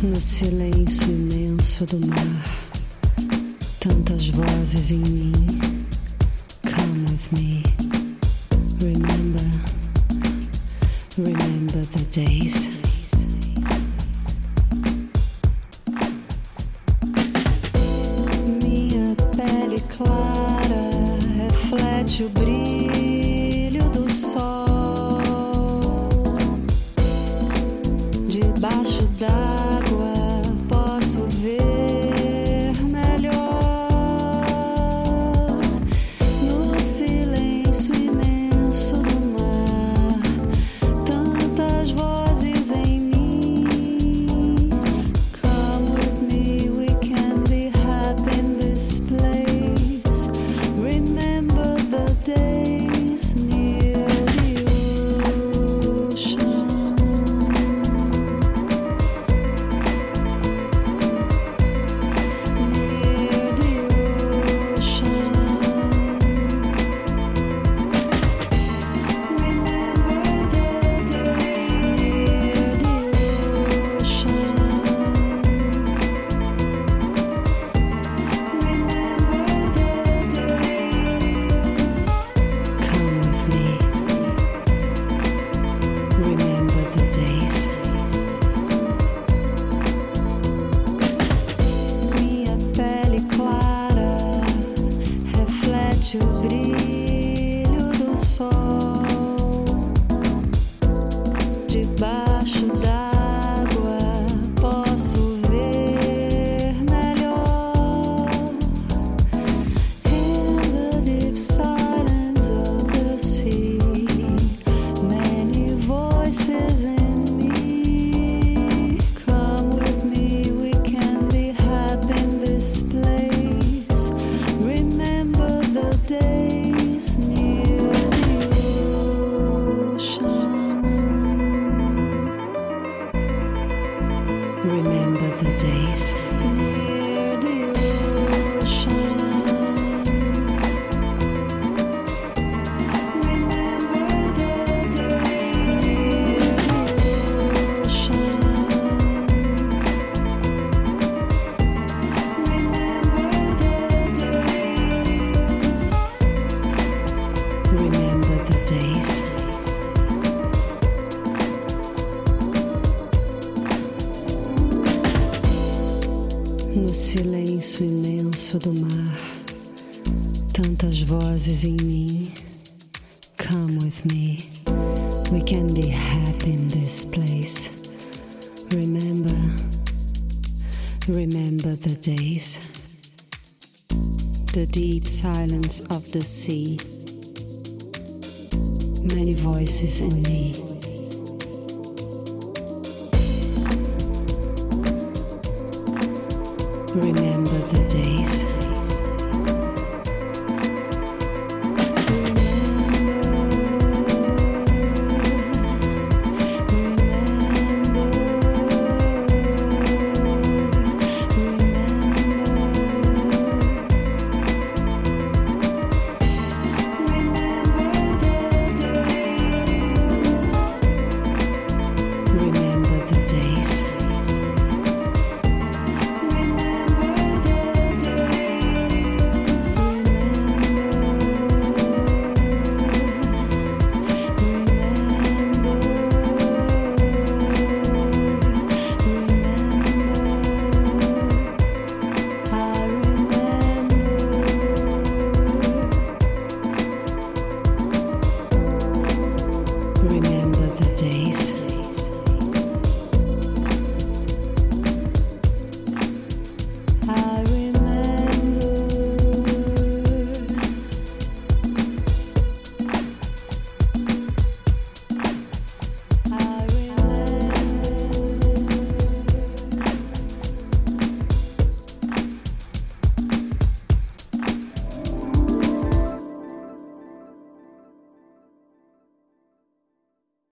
No silêncio imenso do mar, tantas vozes em mim. Come with me. Remember, remember the days. Minha pele clara reflete o brilho Remember the days No silêncio imenso do mar, tantas vozes em mim. Come with me, we can be happy in this place. Remember, remember the days, the deep silence of the sea. Many voices in me. Remember.